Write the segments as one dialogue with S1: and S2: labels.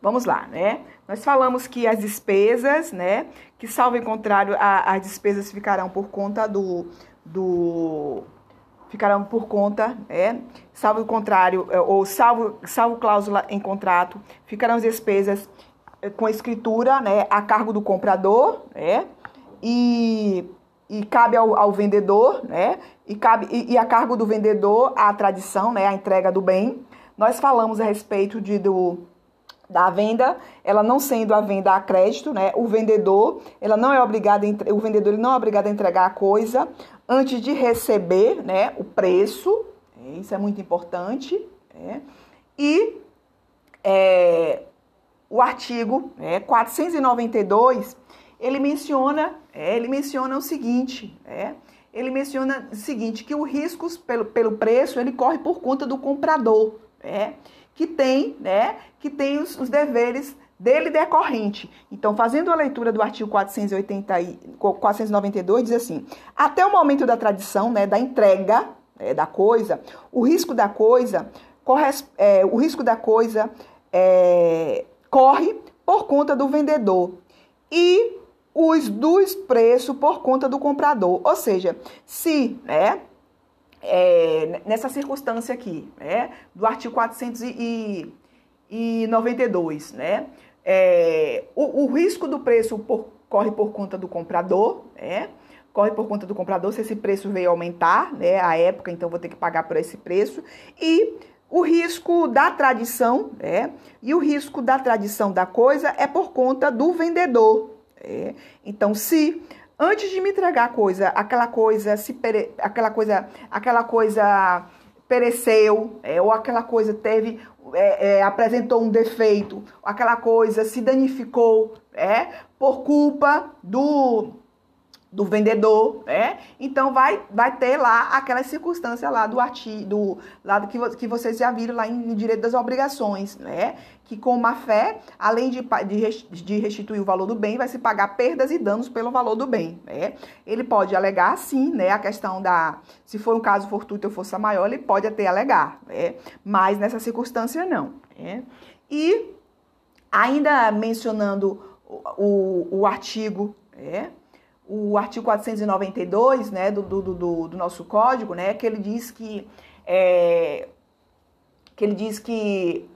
S1: vamos lá, né? Nós falamos que as despesas, né? Que salvo em contrário, a, as despesas ficarão por conta do, do ficarão por conta, né? Salvo o contrário, é, ou salvo, salvo cláusula em contrato, ficarão as despesas é, com escritura, né? A cargo do comprador, né? E, e cabe ao, ao vendedor, né? E, cabe, e, e a cargo do vendedor a tradição, né? A entrega do bem. Nós falamos a respeito de, do, da venda, ela não sendo a venda a crédito, né? O vendedor, ela não é obrigado, o vendedor ele não é obrigado a entregar a coisa antes de receber, né? O preço, isso é muito importante, né? E é, o artigo né, 492 ele menciona, é, ele menciona o seguinte, é, ele menciona o seguinte que o risco pelo, pelo preço ele corre por conta do comprador, é que tem, né, que tem os, os deveres dele decorrente. Então, fazendo a leitura do artigo 480 e, 492, diz assim: até o momento da tradição, né, da entrega é, da coisa, o risco da coisa, corre, é, o risco da coisa é, corre por conta do vendedor e os dos preços por conta do comprador. Ou seja, se, né, é, nessa circunstância aqui, né, do artigo 492, né, é, o, o, risco do preço por, corre por conta do comprador, né, corre por conta do comprador se esse preço veio aumentar, né, a época, então vou ter que pagar por esse preço, e o risco da tradição, né, e o risco da tradição da coisa é por conta do vendedor. É. Então, se antes de me entregar a coisa, aquela coisa se pere, aquela coisa, aquela coisa pereceu, é, ou aquela coisa teve, é, é, apresentou um defeito, aquela coisa se danificou, é, por culpa do do vendedor, né? Então vai vai ter lá aquela circunstância lá do artigo, do lado que, que vocês já viram lá em, em direito das obrigações, né? Que com má fé, além de, de, de restituir o valor do bem, vai se pagar perdas e danos pelo valor do bem, né? Ele pode alegar sim, né? A questão da se for um caso fortuito ou força maior, ele pode até alegar, né? Mas nessa circunstância não, né? E ainda mencionando o, o, o artigo, né? O artigo 492 né, do, do, do, do nosso código, né, que ele diz que, é, que ele diz que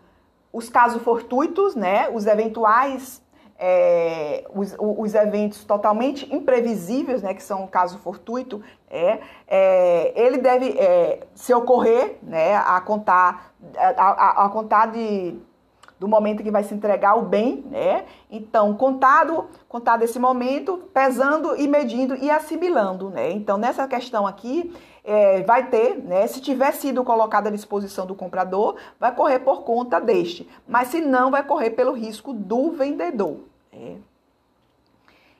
S1: os casos fortuitos, né, os eventuais, é, os, os eventos totalmente imprevisíveis, né, que são o caso fortuito, é, é ele deve, é, se ocorrer, né, a contar, a, a, a contar de do momento que vai se entregar o bem, né? Então, contado, contado esse momento, pesando e medindo e assimilando, né? Então, nessa questão aqui, é, vai ter, né? Se tiver sido colocado à disposição do comprador, vai correr por conta deste, mas se não, vai correr pelo risco do vendedor. Né?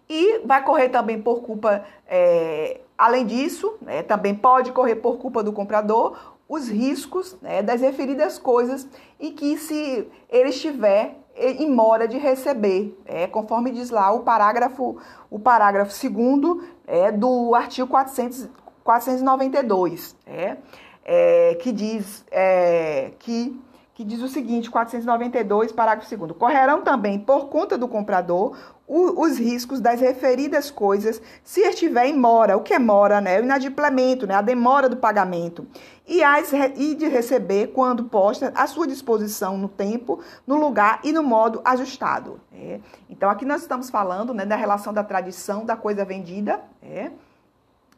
S1: E vai correr também por culpa, é, além disso, né, também pode correr por culpa do comprador os riscos né, das referidas coisas e que se ele estiver em mora de receber, é, conforme diz lá o parágrafo, o parágrafo segundo é, do artigo 400, 492, é, é, que diz é, que que diz o seguinte, 492, parágrafo 2 Correrão também, por conta do comprador, o, os riscos das referidas coisas se estiver em mora. O que é mora, né? O inadimplemento, né? A demora do pagamento. E, as, e de receber, quando posta, à sua disposição no tempo, no lugar e no modo ajustado. Né? Então, aqui nós estamos falando né, da relação da tradição da coisa vendida. Né?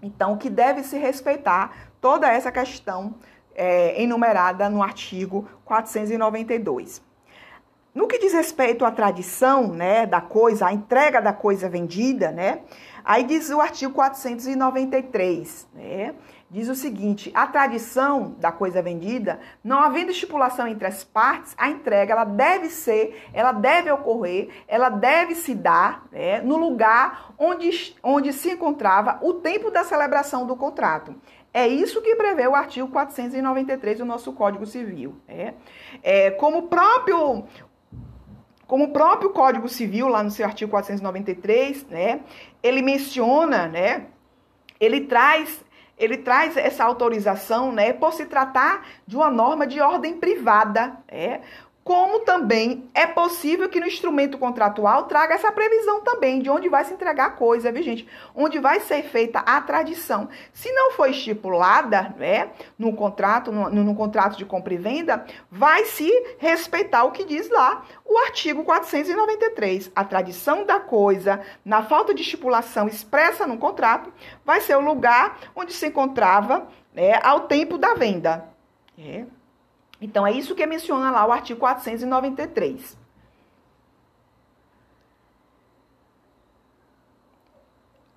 S1: Então, que deve se respeitar toda essa questão é, enumerada no artigo 492. No que diz respeito à tradição, né, da coisa, a entrega da coisa vendida, né, aí diz o artigo 493, né, diz o seguinte: a tradição da coisa vendida, não havendo estipulação entre as partes, a entrega ela deve ser, ela deve ocorrer, ela deve se dar né, no lugar onde, onde se encontrava o tempo da celebração do contrato. É isso que prevê o artigo 493 do nosso Código Civil. Né? É, como próprio como o próprio Código Civil, lá no seu artigo 493, né, ele menciona, né, ele traz, ele traz essa autorização, né, por se tratar de uma norma de ordem privada, né, como também é possível que no instrumento contratual traga essa previsão também de onde vai se entregar a coisa, viu, gente? Onde vai ser feita a tradição. Se não for estipulada, né, no contrato, no, no contrato de compra e venda, vai se respeitar o que diz lá o artigo 493. A tradição da coisa, na falta de estipulação expressa no contrato, vai ser o lugar onde se encontrava né, ao tempo da venda. É. Então, é isso que menciona lá o artigo 493.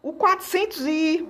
S1: O 400 e...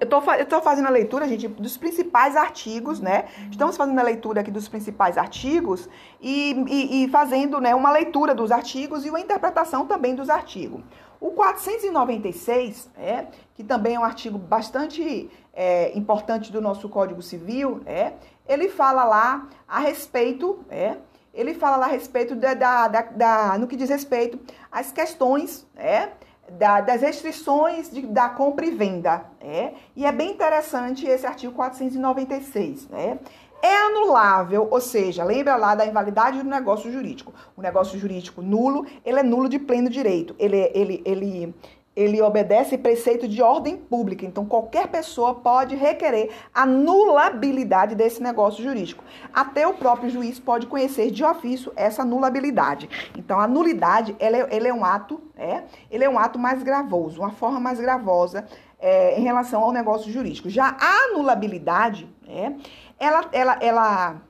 S1: Eu estou fazendo a leitura, gente, dos principais artigos, né? Estamos fazendo a leitura aqui dos principais artigos e, e, e fazendo né, uma leitura dos artigos e uma interpretação também dos artigos. O 496, é, que também é um artigo bastante é, importante do nosso Código Civil, é, ele fala lá a respeito, é, ele fala lá a respeito da, da, da, da no que diz respeito às questões, é, da, das restrições de, da compra e venda, é, e é bem interessante esse artigo 496, né? é anulável, ou seja, lembra lá da invalidade do negócio jurídico. O negócio jurídico nulo, ele é nulo de pleno direito. Ele, ele, ele, ele obedece preceito de ordem pública. Então, qualquer pessoa pode requerer a nulabilidade desse negócio jurídico. Até o próprio juiz pode conhecer de ofício essa nulabilidade. Então, a nulidade, ele é, ele é um ato, é, ele é um ato mais gravoso, uma forma mais gravosa é, em relação ao negócio jurídico. Já a anulabilidade, é, ela, ela, ela,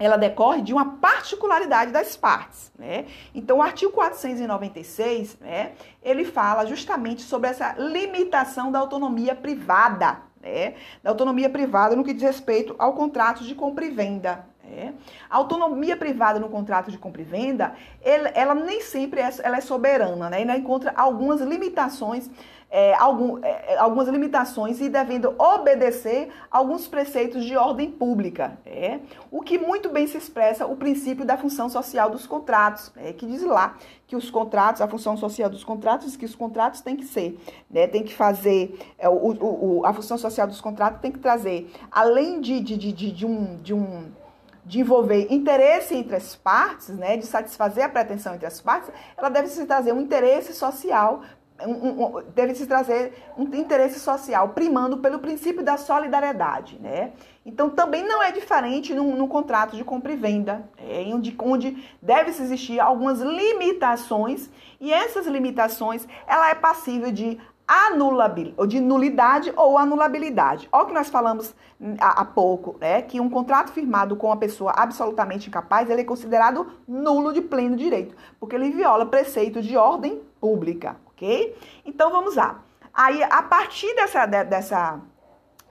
S1: ela decorre de uma particularidade das partes, né? Então, o artigo 496, né, ele fala justamente sobre essa limitação da autonomia privada, né? Da autonomia privada no que diz respeito ao contrato de compra e venda, é. A autonomia privada no contrato de compra e venda, ela, ela nem sempre é, ela é soberana, né? Ela encontra algumas limitações é, algum, é, é, algumas limitações e devendo obedecer alguns preceitos de ordem pública. É, o que muito bem se expressa o princípio da função social dos contratos, é, que diz lá que os contratos, a função social dos contratos, que os contratos têm que ser, né, tem que fazer, é, o, o, a função social dos contratos tem que trazer, além de, de, de, de, de um. De um de envolver interesse entre as partes, né, de satisfazer a pretensão entre as partes, ela deve se trazer um interesse social um, um, deve se trazer um interesse social, primando pelo princípio da solidariedade, né? Então, também não é diferente no, no contrato de compra e venda, é, onde, onde deve-se existir algumas limitações, e essas limitações, ela é passível de anulabilidade, ou de nulidade ou anulabilidade. Olha o que nós falamos há, há pouco, né? Que um contrato firmado com uma pessoa absolutamente incapaz, ele é considerado nulo de pleno direito, porque ele viola preceito de ordem pública, ok? Então vamos lá. Aí, a partir dessa, dessa,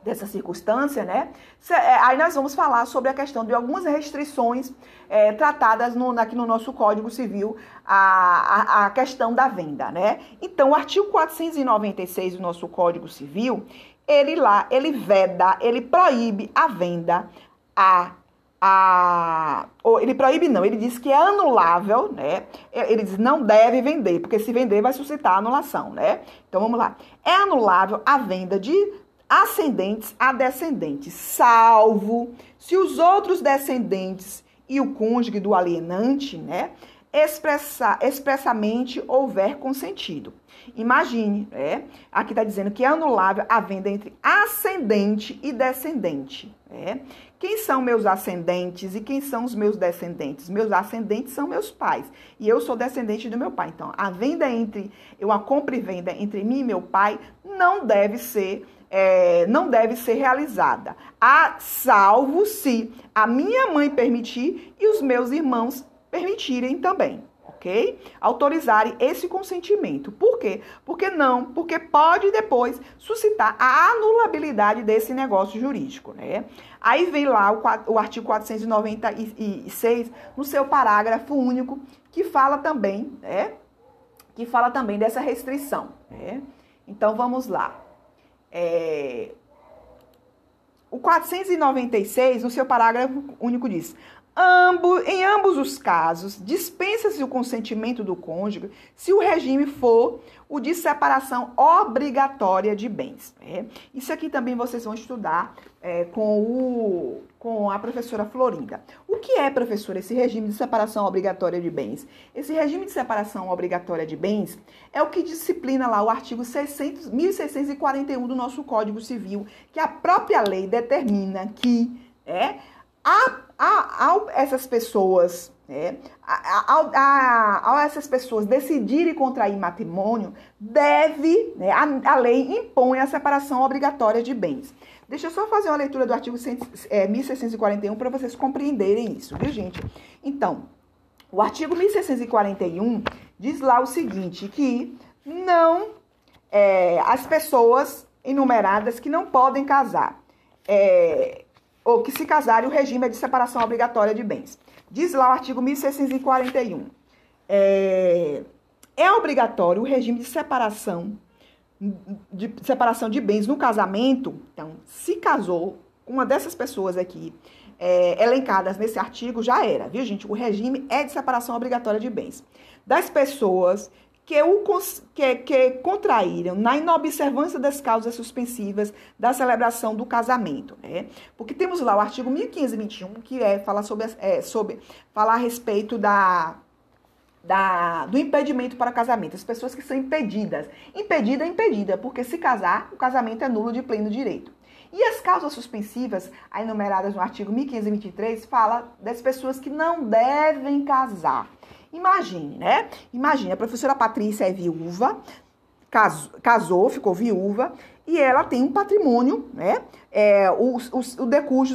S1: dessa circunstância, né? É, aí nós vamos falar sobre a questão de algumas restrições é, tratadas no, aqui no nosso Código Civil, a, a, a, questão da venda, né? Então, o artigo 496 do nosso Código Civil, ele lá, ele veda, ele proíbe a venda a a, ele proíbe não, ele diz que é anulável, né? Ele diz não deve vender, porque se vender vai suscitar anulação, né? Então vamos lá. É anulável a venda de ascendentes a descendentes, salvo se os outros descendentes e o cônjuge do alienante, né, expressa, expressamente houver consentido. Imagine, né? Aqui está dizendo que é anulável a venda entre ascendente e descendente. Né? Quem são meus ascendentes e quem são os meus descendentes? Meus ascendentes são meus pais e eu sou descendente do meu pai. Então, a venda entre, eu a compra e venda entre mim e meu pai não deve ser é, não deve ser realizada, a salvo se a minha mãe permitir e os meus irmãos permitirem também ok? Autorizarem esse consentimento. Por quê? Porque não, porque pode depois suscitar a anulabilidade desse negócio jurídico, né? Aí vem lá o, o artigo 496, no seu parágrafo único, que fala também, né? Que fala também dessa restrição, né? Então vamos lá. É, o 496, no seu parágrafo único, diz: Ambo, em ambos os casos, dispensa-se o consentimento do cônjuge se o regime for o de separação obrigatória de bens. É. Isso aqui também vocês vão estudar é, com o com a professora Florinda. O que é, professora, esse regime de separação obrigatória de bens? Esse regime de separação obrigatória de bens é o que disciplina lá o artigo 600, 1641 do nosso Código Civil, que a própria lei determina que é, a, a, a essas pessoas é, ao, a, a, essas pessoas decidirem contrair matrimônio, deve, né, a, a, lei impõe a separação obrigatória de bens. Deixa eu só fazer uma leitura do artigo 100, é, 1641 para vocês compreenderem isso, viu, gente? Então, o artigo 1641 diz lá o seguinte, que não é, as pessoas enumeradas que não podem casar, é, ou que se casarem, o regime é de separação obrigatória de bens. Diz lá o artigo 1641. É, é obrigatório o regime de separação de separação de bens no casamento, então, se casou uma dessas pessoas aqui, é, elencadas nesse artigo, já era, viu, gente? O regime é de separação obrigatória de bens. Das pessoas que, o, que, que contraíram na inobservância das causas suspensivas da celebração do casamento, né? Porque temos lá o artigo 1521, que é falar sobre, é, sobre a respeito da da, do impedimento para casamento, as pessoas que são impedidas. Impedida é impedida, porque se casar, o casamento é nulo de pleno direito. E as causas suspensivas, enumeradas no artigo 1523, fala das pessoas que não devem casar. Imagine, né? Imagine, a professora Patrícia é viúva, casou, ficou viúva, e ela tem um patrimônio, né? É, o, o, o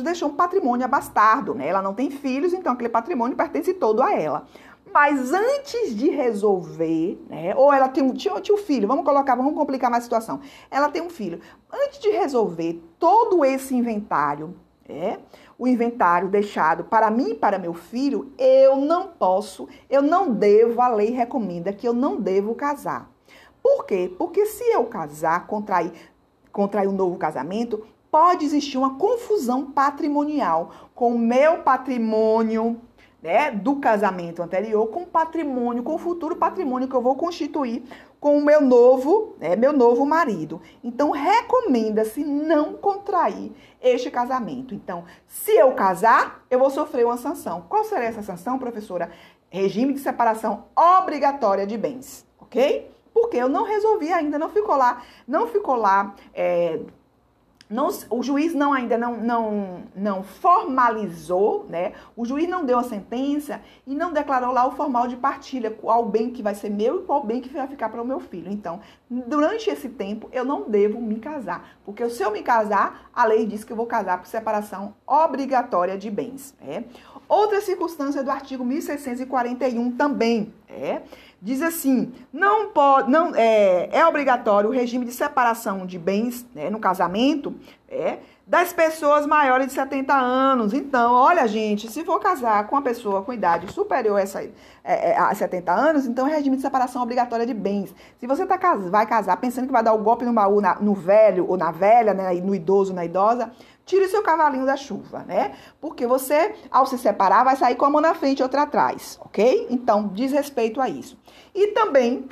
S1: deixou um patrimônio abastardo, né? Ela não tem filhos, então aquele patrimônio pertence todo a ela. Mas antes de resolver, né? Ou ela tem um, tinha, um filho, vamos colocar, vamos complicar mais a situação. Ela tem um filho. Antes de resolver todo esse inventário, é, o inventário deixado para mim e para meu filho, eu não posso, eu não devo, a lei recomenda que eu não devo casar. Por quê? Porque se eu casar, contrair, contrair um novo casamento, pode existir uma confusão patrimonial com o meu patrimônio né, do casamento anterior com patrimônio, com o futuro patrimônio que eu vou constituir com o meu novo, né, meu novo marido. Então recomenda-se não contrair este casamento. Então, se eu casar, eu vou sofrer uma sanção. Qual será essa sanção, professora? Regime de separação obrigatória de bens, ok? Porque eu não resolvi ainda, não ficou lá, não ficou lá é, não, o juiz não ainda não, não, não formalizou, né? O juiz não deu a sentença e não declarou lá o formal de partilha, qual bem que vai ser meu e qual bem que vai ficar para o meu filho. Então, durante esse tempo, eu não devo me casar, porque se eu me casar, a lei diz que eu vou casar por separação obrigatória de bens. Né? Outra circunstância do artigo 1641 também é diz assim: não pode, não é, é obrigatório o regime de separação de bens né, no casamento é, das pessoas maiores de 70 anos. Então, olha, gente, se for casar com uma pessoa com idade superior a, essa, é, é, a 70 anos, então é regime de separação obrigatória de bens. Se você tá, vai casar pensando que vai dar o golpe no baú na, no velho ou na velha, né, no idoso, na idosa, Tire o seu cavalinho da chuva, né? Porque você, ao se separar, vai sair com a mão na frente e outra atrás, ok? Então, diz respeito a isso. E também,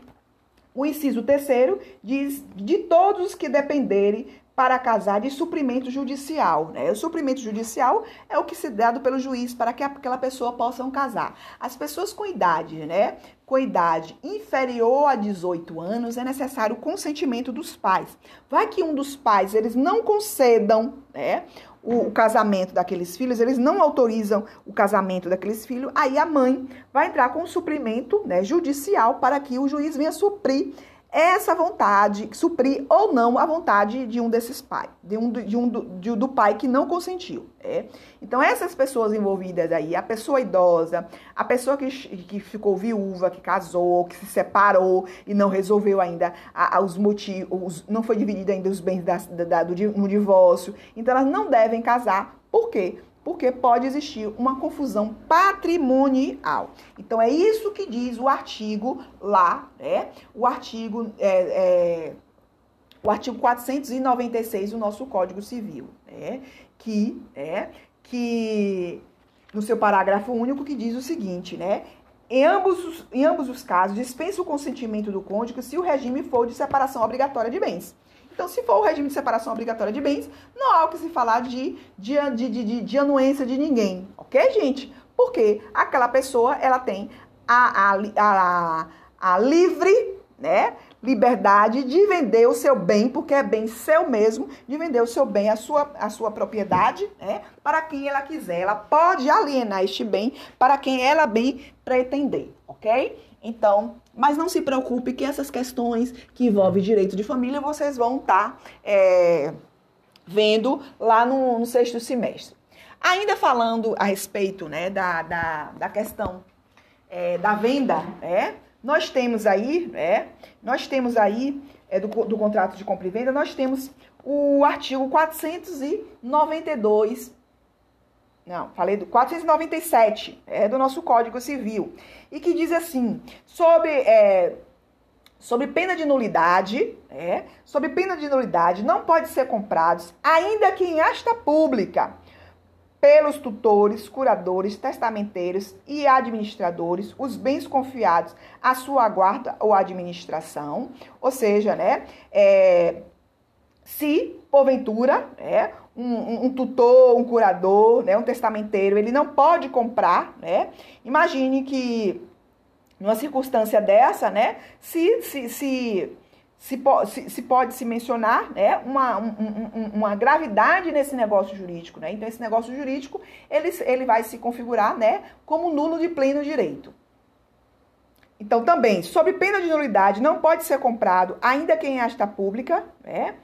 S1: o inciso terceiro diz de todos os que dependerem para casar de suprimento judicial. Né? O suprimento judicial é o que se dado pelo juiz para que aquela pessoa possa casar. As pessoas com idade, né? Com idade inferior a 18 anos, é necessário o consentimento dos pais. Vai que um dos pais eles não concedam, né? O, o casamento daqueles filhos, eles não autorizam o casamento daqueles filhos, aí a mãe vai entrar com um suprimento né, judicial para que o juiz venha suprir essa vontade, suprir ou não a vontade de um desses pais, de um, de um do, de, do pai que não consentiu. É? Então, essas pessoas envolvidas aí, a pessoa idosa, a pessoa que, que ficou viúva, que casou, que se separou e não resolveu ainda a, a, os motivos, não foi dividido ainda os bens da, da, do, no divórcio, então elas não devem casar. Por quê? Porque pode existir uma confusão patrimonial. Então, é isso que diz o artigo lá, né? O artigo, é, é, o artigo 496 do nosso Código Civil, né? Que, é, que no seu parágrafo único, que diz o seguinte, né? Em ambos, em ambos os casos, dispensa o consentimento do cônjuge se o regime for de separação obrigatória de bens. Então, se for o regime de separação obrigatória de bens, não há o que se falar de, de, de, de, de anuência de ninguém, ok, gente? Porque aquela pessoa, ela tem a, a, a, a livre, né? liberdade de vender o seu bem, porque é bem seu mesmo, de vender o seu bem, a sua, a sua propriedade, né, para quem ela quiser. Ela pode alienar este bem para quem ela bem pretender, ok? Então, mas não se preocupe que essas questões que envolvem direito de família vocês vão estar tá, é, vendo lá no, no, sexto semestre. Ainda falando a respeito né, da, da, da questão é, da venda, né? Nós temos aí, é, nós temos aí é, do, do contrato de compra e venda, nós temos o artigo 492 não, falei do 497, é do nosso Código Civil, e que diz assim, sobre, é, sobre pena de nulidade, é, sobre pena de nulidade, não pode ser comprados, ainda que em asta pública, pelos tutores, curadores, testamenteiros e administradores os bens confiados à sua guarda ou administração, ou seja, né, é, se porventura, né, um, um, tutor, um curador, né, um testamenteiro, ele não pode comprar, né? Imagine que numa circunstância dessa, né, se, se, se se, pode se mencionar né, uma, um, um, uma gravidade nesse negócio jurídico. Né? Então, esse negócio jurídico ele, ele vai se configurar né, como nulo de pleno direito. Então, também, sob pena de nulidade, não pode ser comprado, ainda que em asta pública, né?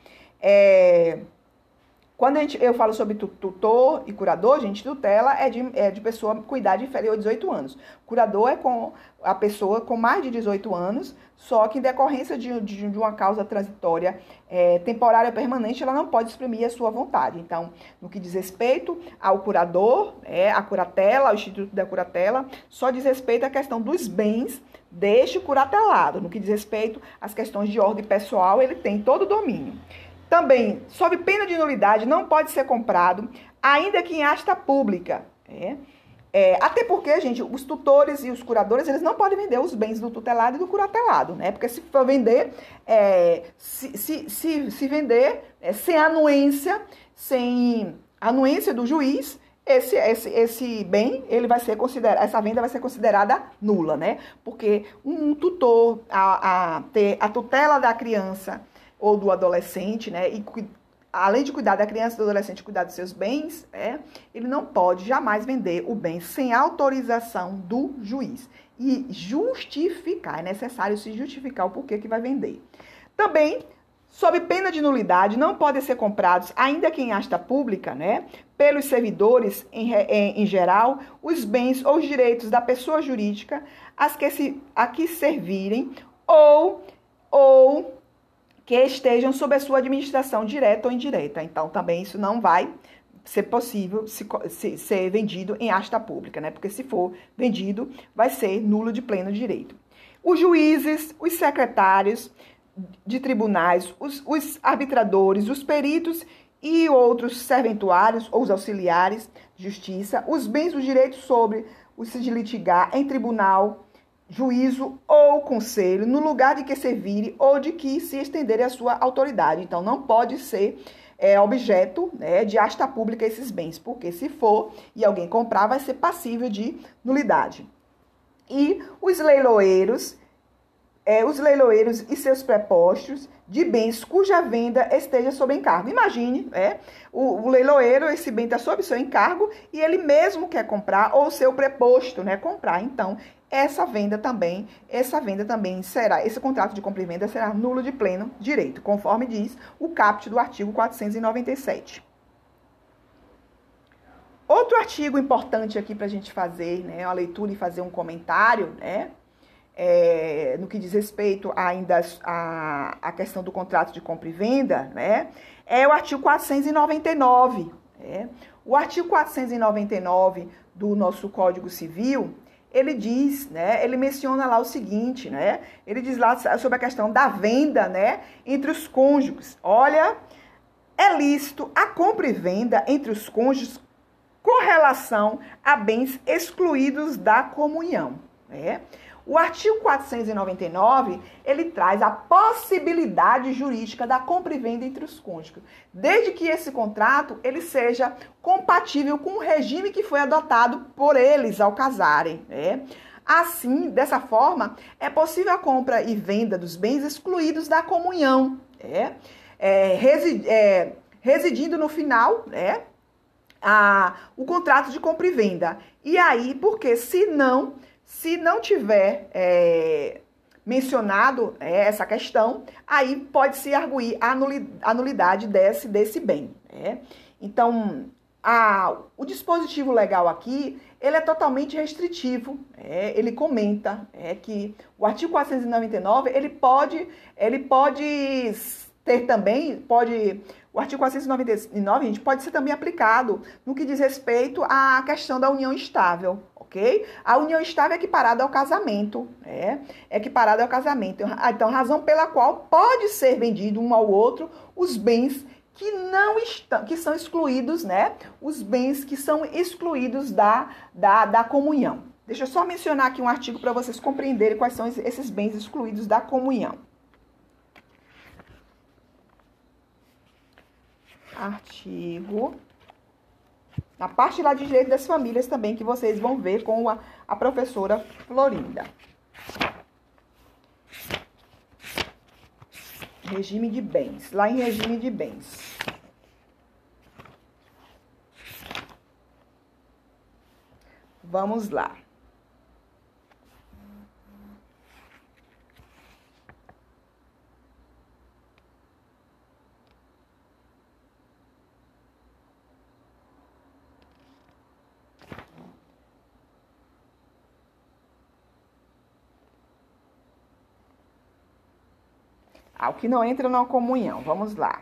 S1: É, quando a gente, eu falo sobre tutor e curador, gente, tutela é de, é de pessoa com idade inferior a 18 anos. Curador é com a pessoa com mais de 18 anos, só que em decorrência de, de, de uma causa transitória é, temporária permanente, ela não pode exprimir a sua vontade. Então, no que diz respeito ao curador, é, a curatela, o Instituto da Curatela, só diz respeito à questão dos bens deste curatelado. No que diz respeito às questões de ordem pessoal, ele tem todo o domínio. Também, sob pena de nulidade, não pode ser comprado, ainda que em asta pública. É. É, até porque, gente, os tutores e os curadores, eles não podem vender os bens do tutelado e do curatelado, né? Porque se for vender, é, se, se, se, se, vender é, sem anuência, sem anuência do juiz, esse, esse, esse bem, ele vai ser considerado, essa venda vai ser considerada nula, né? Porque um tutor, a, a ter a tutela da criança ou do adolescente, né? E além de cuidar da criança e do adolescente, cuidar dos seus bens, né? Ele não pode jamais vender o bem sem autorização do juiz e justificar. É necessário se justificar o porquê que vai vender. Também Sob pena de nulidade, não podem ser comprados, ainda que em asta pública, né, pelos servidores em, em, em, geral, os bens ou os direitos da pessoa jurídica as que se, a que servirem ou, ou que estejam sob a sua administração direta ou indireta. Então, também isso não vai ser possível se, se, ser vendido em asta pública, né? Porque se for vendido, vai ser nulo de pleno direito. Os juízes, os secretários de tribunais, os, os arbitradores, os peritos e outros serventuários ou os auxiliares de justiça, os bens os direitos sobre os de litigar em tribunal juízo ou conselho, no lugar de que servir ou de que se estender a sua autoridade. Então, não pode ser é, objeto né, de asta pública esses bens, porque se for e alguém comprar, vai ser passível de nulidade. E os leiloeiros, é, os leiloeiros e seus prepostos de bens cuja venda esteja sob encargo. Imagine, é, o, o leiloeiro, esse bem está sob seu encargo e ele mesmo quer comprar ou seu preposto, né, comprar. Então, essa venda também, essa venda também será, esse contrato de compra e venda será nulo de pleno direito, conforme diz o caput do artigo 497. Outro artigo importante aqui para a gente fazer, né, a leitura e fazer um comentário, né, é, no que diz respeito ainda à, à questão do contrato de compra e venda, né, é o artigo 499. Né? O artigo 499 do nosso Código Civil, ele diz, né, ele menciona lá o seguinte, né, ele diz lá sobre a questão da venda, né, entre os cônjuges. Olha, é lícito a compra e venda entre os cônjuges com relação a bens excluídos da comunhão. né? O artigo 499, ele traz a possibilidade jurídica da compra e venda entre os cônjuges, desde que esse contrato ele seja compatível com o regime que foi adotado por eles ao casarem, né? Assim, dessa forma, é possível a compra e venda dos bens excluídos da comunhão, né? é, residi é, residindo no final, né? A, o contrato de compra e venda. E aí, porque se não se não tiver é, mencionado é, essa questão, aí pode-se arguir a nulidade desse, desse bem. Né? Então, a, o dispositivo legal aqui, ele é totalmente restritivo. É, ele comenta é, que o artigo 499, ele pode, ele pode ter também, pode o artigo 499, gente, pode ser também aplicado no que diz respeito à questão da união estável ok? A união estável é equiparada ao casamento? É equiparada ao casamento. Então, razão pela qual pode ser vendido um ao outro os bens que não estão, que são excluídos, né? Os bens que são excluídos da, da, da comunhão. Deixa eu só mencionar aqui um artigo para vocês compreenderem quais são esses bens excluídos da comunhão. Artigo na parte lá de direito das famílias também, que vocês vão ver com a, a professora Florinda. Regime de bens. Lá em regime de bens. Vamos lá. Ao que não entra na comunhão. Vamos lá.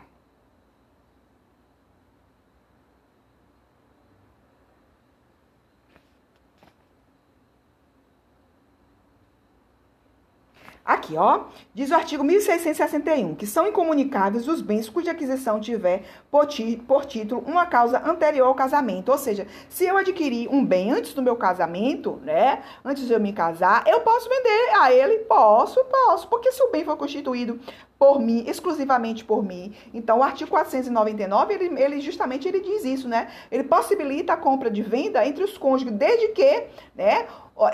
S1: Aqui, ó, diz o artigo 1661 que são incomunicáveis os bens cuja aquisição tiver por, ti, por título uma causa anterior ao casamento. Ou seja, se eu adquirir um bem antes do meu casamento, né, antes de eu me casar, eu posso vender a ele? Posso, posso, porque se o bem for constituído por mim, exclusivamente por mim. Então, o artigo 499, ele, ele justamente ele diz isso, né? Ele possibilita a compra de venda entre os cônjuges, desde que, né,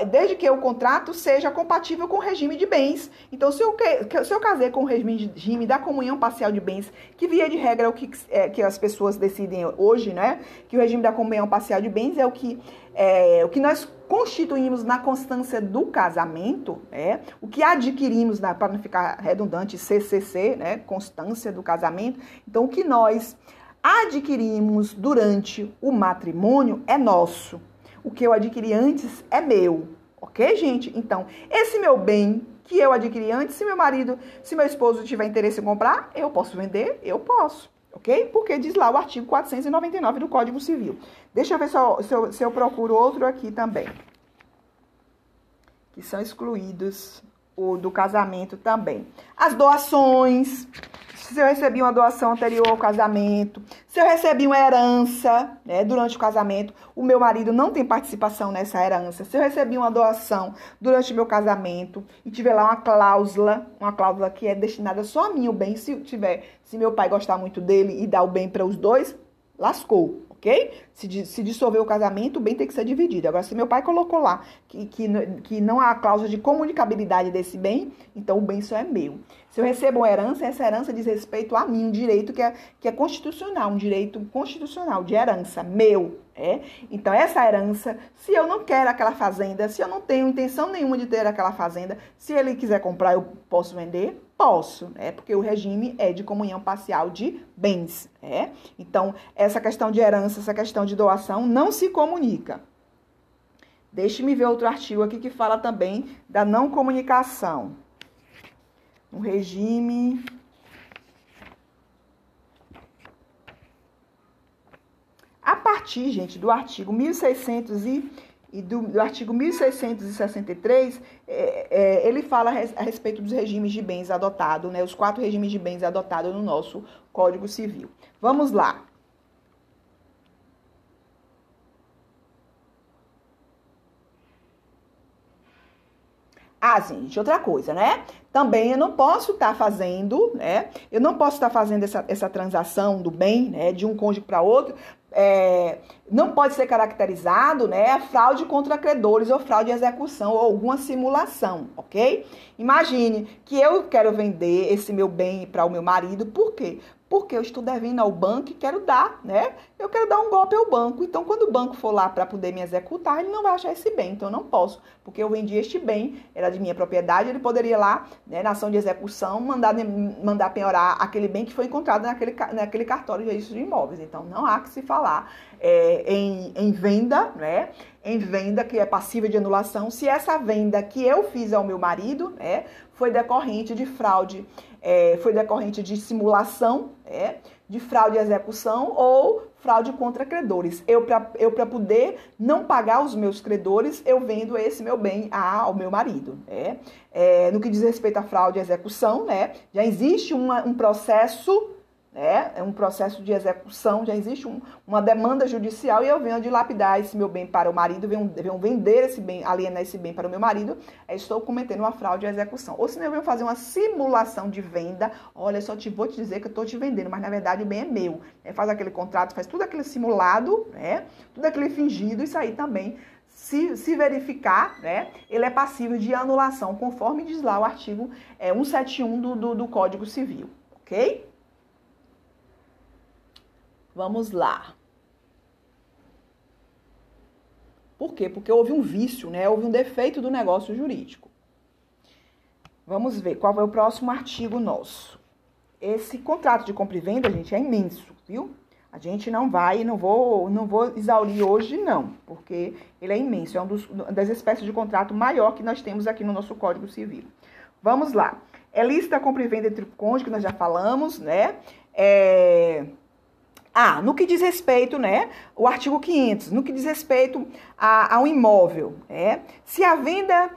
S1: desde que o contrato seja compatível com o regime de bens. Então, se eu, se eu casei com o regime da comunhão parcial de bens, que via de regra é o que, é, que as pessoas decidem hoje, né? Que o regime da comunhão parcial de bens é o que, é, o que nós constituímos na constância do casamento, né? O que adquirimos, para não ficar redundante, CCC, né? Constância do casamento. Então, o que nós adquirimos durante o matrimônio é nosso o que eu adquiri antes é meu. Ok, gente? Então, esse meu bem que eu adquiri antes, se meu marido, se meu esposo tiver interesse em comprar, eu posso vender? Eu posso. Ok? Porque diz lá o artigo 499 do Código Civil. Deixa eu ver se eu, se eu, se eu procuro outro aqui também. Que são excluídos o do casamento também. As doações, se eu recebi uma doação anterior ao casamento, se eu recebi uma herança né, durante o casamento, o meu marido não tem participação nessa herança. Se eu recebi uma doação durante o meu casamento e tiver lá uma cláusula, uma cláusula que é destinada só a mim o bem, se tiver, se meu pai gostar muito dele e dar o bem para os dois, lascou ok? Se, se dissolver o casamento, o bem tem que ser dividido. Agora, se meu pai colocou lá que, que, que não há cláusula de comunicabilidade desse bem, então o bem só é meu. Se eu recebo uma herança, essa herança diz respeito a mim, um direito que é, que é constitucional, um direito constitucional de herança, meu. É? Então, essa herança, se eu não quero aquela fazenda, se eu não tenho intenção nenhuma de ter aquela fazenda, se ele quiser comprar, eu posso vender? Posso, né? Porque o regime é de comunhão parcial de bens, né? Então, essa questão de herança, essa questão de doação não se comunica. Deixe-me ver outro artigo aqui que fala também da não comunicação. Um regime A partir, gente, do artigo 1600 e e do, do, artigo 1663, é, é, ele fala a respeito dos regimes de bens adotados, né, os quatro regimes de bens adotados no nosso Código Civil. Vamos lá. Ah, gente, outra coisa, né? Também eu não posso estar tá fazendo, né? Eu não posso estar tá fazendo essa, essa transação do bem, né? De um cônjuge para outro. É, não pode ser caracterizado, né? Fraude contra credores ou fraude de execução ou alguma simulação, ok? Imagine que eu quero vender esse meu bem para o meu marido, por quê? Porque eu estou devendo ao banco e quero dar, né? Eu quero dar um golpe ao banco. Então, quando o banco for lá para poder me executar, ele não vai achar esse bem. Então, eu não posso, porque eu vendi este bem, era de minha propriedade, ele poderia lá, né, na ação de execução, mandar, mandar penhorar aquele bem que foi encontrado naquele, naquele cartório de registro de imóveis. Então, não há que se falar é, em, em venda, né? Em venda que é passível de anulação, se essa venda que eu fiz ao meu marido, né, foi decorrente de fraude é, foi decorrente de simulação, é, de fraude e execução ou fraude contra credores. Eu, para eu poder não pagar os meus credores, eu vendo esse meu bem ao meu marido. É. é no que diz respeito à fraude e execução, né, já existe uma, um processo né? É um processo de execução, já existe um, uma demanda judicial e eu venho dilapidar esse meu bem para o marido, venho, venho vender esse bem, alienar esse bem para o meu marido, estou cometendo uma fraude de execução. Ou se não, eu venho fazer uma simulação de venda, olha, só te vou te dizer que eu estou te vendendo, mas na verdade o bem é meu. É, faz aquele contrato, faz tudo aquele simulado, né? tudo aquele fingido, isso aí também se, se, verificar, né, ele é passível de anulação, conforme diz lá o artigo é, 171 do, do, do Código Civil, ok? Vamos lá. Por quê? Porque houve um vício, né? Houve um defeito do negócio jurídico. Vamos ver qual é o próximo artigo nosso. Esse contrato de compra e venda, gente, é imenso, viu? A gente não vai, não vou, não vou exaurir hoje, não, porque ele é imenso. É um dos, das espécies de contrato maior que nós temos aqui no nosso Código Civil. Vamos lá. É lista compra e venda entre cônjuges, que nós já falamos, né? É ah, no que diz respeito, né, o artigo 500, no que diz respeito a, um imóvel, é, se a venda,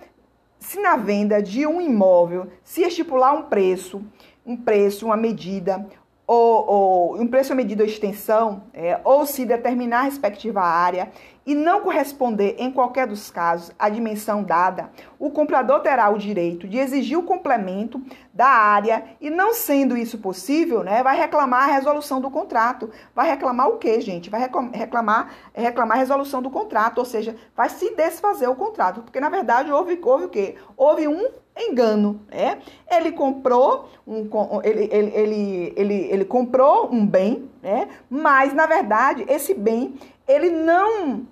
S1: se na venda de um imóvel se estipular um preço, um preço, uma medida ou, ou um preço medido ou extensão, é, ou se determinar a respectiva área e não corresponder em qualquer dos casos à dimensão dada, o comprador terá o direito de exigir o complemento da área e não sendo isso possível, né, vai reclamar a resolução do contrato. Vai reclamar o quê, gente? Vai reclamar reclamar a resolução do contrato, ou seja, vai se desfazer o contrato, porque na verdade houve houve o quê? Houve um engano, né? Ele comprou um, ele, ele, ele, ele, ele comprou um bem, né? Mas na verdade esse bem ele não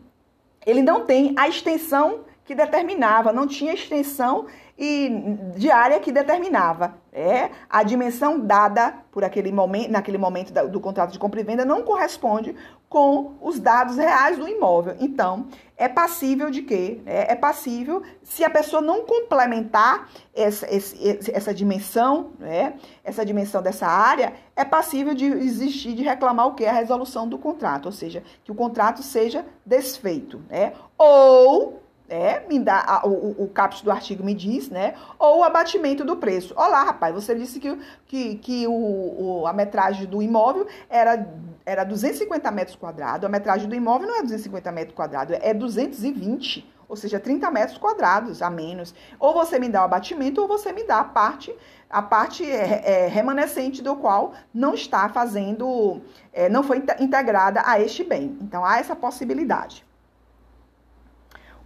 S1: ele não tem a extensão que determinava, não tinha extensão e de área que determinava. É, a dimensão dada por aquele momento, naquele momento do contrato de compra e venda não corresponde com os dados reais do imóvel. Então, é passível de quê? É, é passível, se a pessoa não complementar essa, esse, essa dimensão, né, essa dimensão dessa área, é passível de existir, de reclamar o quê? A resolução do contrato, ou seja, que o contrato seja desfeito. Né? Ou é, me dá a, o, o caput do artigo me diz, né? Ou o abatimento do preço. Olá, rapaz, você disse que, que, que o, o, a metragem do imóvel era, era 250 metros quadrados. A metragem do imóvel não é 250 metros quadrados, é 220, ou seja, 30 metros quadrados a menos. Ou você me dá o abatimento, ou você me dá a parte, a parte é, é, remanescente do qual não está fazendo, é, não foi integrada a este bem. Então há essa possibilidade.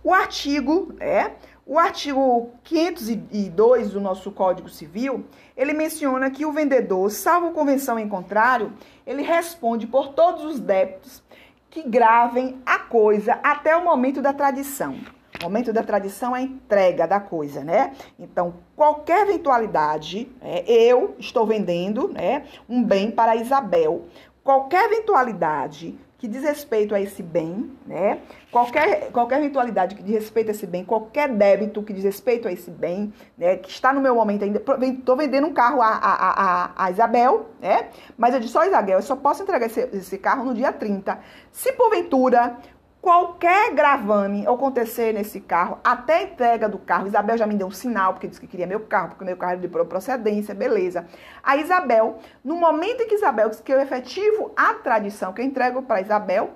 S1: O artigo, é, o artigo 502 do nosso Código Civil, ele menciona que o vendedor, salvo convenção em contrário, ele responde por todos os débitos que gravem a coisa até o momento da tradição. O momento da tradição é a entrega da coisa, né? Então, qualquer eventualidade, é, eu estou vendendo né, um bem para Isabel. Qualquer eventualidade que diz respeito a esse bem, né? Qualquer, qualquer eventualidade que diz respeito a esse bem, qualquer débito que diz respeito a esse bem, né? Que está no meu momento ainda. Estou vendendo um carro a, a, a, a, Isabel, né? Mas eu disse só Isabel, eu só posso entregar esse, esse carro no dia 30. Se porventura qualquer gravame acontecer nesse carro, até entrega do carro, Isabel já me deu um sinal, porque disse que queria meu carro, porque meu carro era de procedência, beleza. A Isabel, no momento em que Isabel disse que eu efetivo a tradição que eu entrego para Isabel,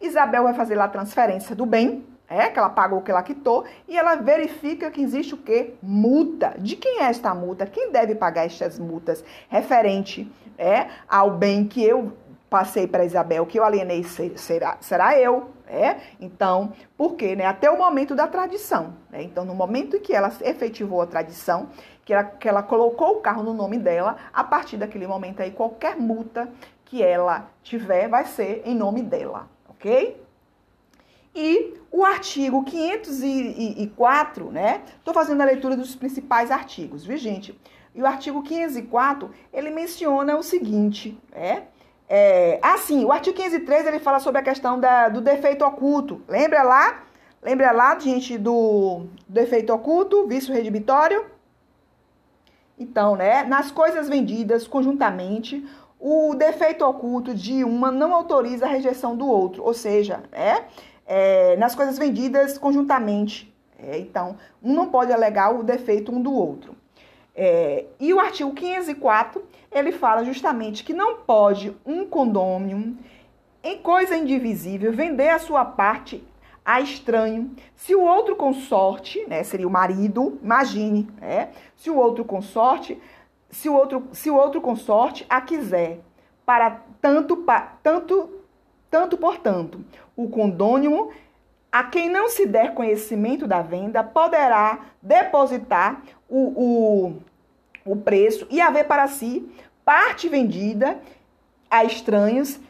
S1: Isabel vai fazer lá a transferência do bem, é, que ela pagou, que ela quitou, e ela verifica que existe o quê? Multa. De quem é esta multa? Quem deve pagar estas multas referente é, ao bem que eu passei para Isabel, que eu alienei será, será eu, é? Então, por quê? Né? Até o momento da tradição. Né? Então, no momento em que ela efetivou a tradição, que ela, que ela colocou o carro no nome dela, a partir daquele momento aí, qualquer multa que ela tiver vai ser em nome dela, ok? E o artigo 504, né? Estou fazendo a leitura dos principais artigos, viu, gente? E o artigo 504, ele menciona o seguinte, né? É, ah, sim, o artigo 503, ele fala sobre a questão da, do defeito oculto. Lembra lá? Lembra lá, gente, do defeito oculto, vício redibitório? Então, né, nas coisas vendidas conjuntamente, o defeito oculto de uma não autoriza a rejeição do outro, ou seja, é, é nas coisas vendidas conjuntamente. É, então, um não pode alegar o defeito um do outro. É, e o artigo 504, ele fala justamente que não pode um condômino, em coisa indivisível, vender a sua parte a estranho. Se o outro consorte, né, seria o marido, imagine, né, se o outro consorte, se o outro, se o outro consorte a quiser, para tanto, tanto, tanto portanto, o condônimo a quem não se der conhecimento da venda poderá depositar o, o, o preço e haver para si parte vendida a estranhos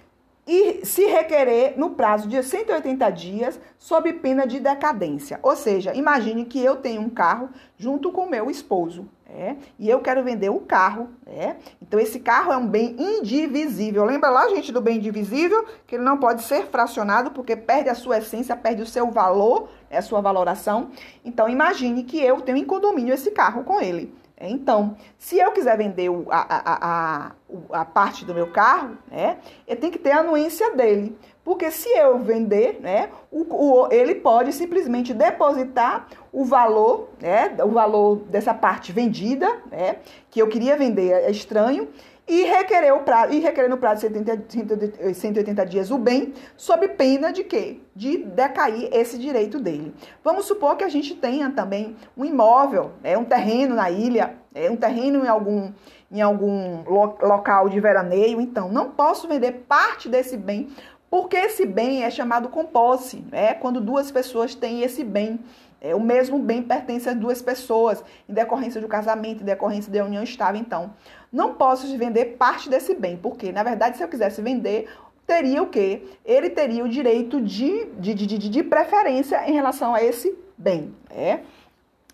S1: e se requerer no prazo de 180 dias, sob pena de decadência. Ou seja, imagine que eu tenho um carro junto com meu esposo. É, e eu quero vender o carro, é, então esse carro é um bem indivisível. Lembra lá, gente, do bem indivisível? Que ele não pode ser fracionado porque perde a sua essência, perde o seu valor, é a sua valoração. Então imagine que eu tenho em condomínio esse carro com ele. Então, se eu quiser vender a, a, a, a, parte do meu carro, né, eu tenho que ter a anuência dele. Porque se eu vender, né, o, o, ele pode simplesmente depositar o valor, né, o valor dessa parte vendida, né, que eu queria vender é estranho, e requerer, o prazo, e requerer no prazo de 70, 180 dias o bem, sob pena de quê? De decair esse direito dele. Vamos supor que a gente tenha também um imóvel, é um terreno na ilha, é um terreno em algum, em algum lo, local de veraneio, então não posso vender parte desse bem, porque esse bem é chamado com posse, é quando duas pessoas têm esse bem. É, o mesmo bem pertence a duas pessoas, em decorrência do casamento, em decorrência da união estável. Então, não posso vender parte desse bem, porque, na verdade, se eu quisesse vender, teria o quê? Ele teria o direito de, de, de, de, de preferência em relação a esse bem. Né?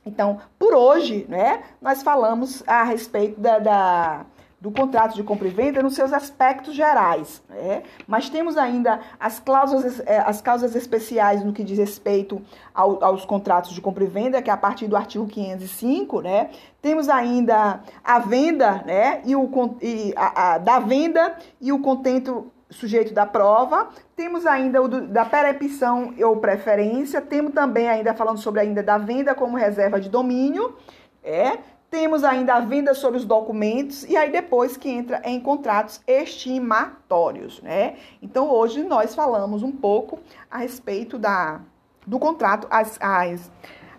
S1: Então, por hoje, né, nós falamos a respeito da, da do contrato de compra e venda nos seus aspectos gerais. Né? Mas temos ainda as cláusulas, eh, as causas especiais no que diz respeito ao, aos contratos de compra e venda, que é a partir do artigo 505, né? Temos ainda a venda, né? E o e a, a, da venda e o contento sujeito da prova. Temos ainda o do, da perepção ou preferência. Temos também ainda falando sobre ainda da venda como reserva de domínio. É, temos ainda a venda sobre os documentos e aí depois que entra em contratos estimatórios, né? Então hoje nós falamos um pouco a respeito da, do contrato, as, as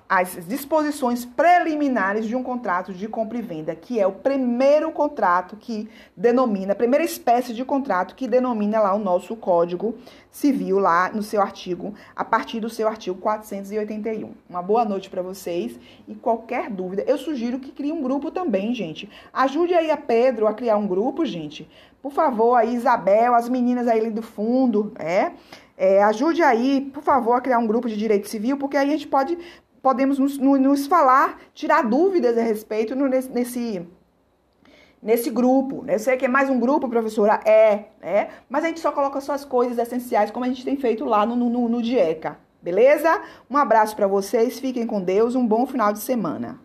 S1: as disposições preliminares de um contrato de compra e venda, que é o primeiro contrato que denomina, a primeira espécie de contrato que denomina lá o nosso Código Civil, lá no seu artigo, a partir do seu artigo 481. Uma boa noite para vocês e qualquer dúvida, eu sugiro que crie um grupo também, gente. Ajude aí a Pedro a criar um grupo, gente. Por favor, aí, Isabel, as meninas aí do fundo, é? É, ajude aí, por favor, a criar um grupo de direito civil, porque aí a gente pode podemos nos, nos falar, tirar dúvidas a respeito no, nesse, nesse grupo. Né? Eu sei que é mais um grupo, professora? É, né? Mas a gente só coloca só as coisas essenciais, como a gente tem feito lá no, no, no DIECA. Beleza? Um abraço para vocês, fiquem com Deus, um bom final de semana.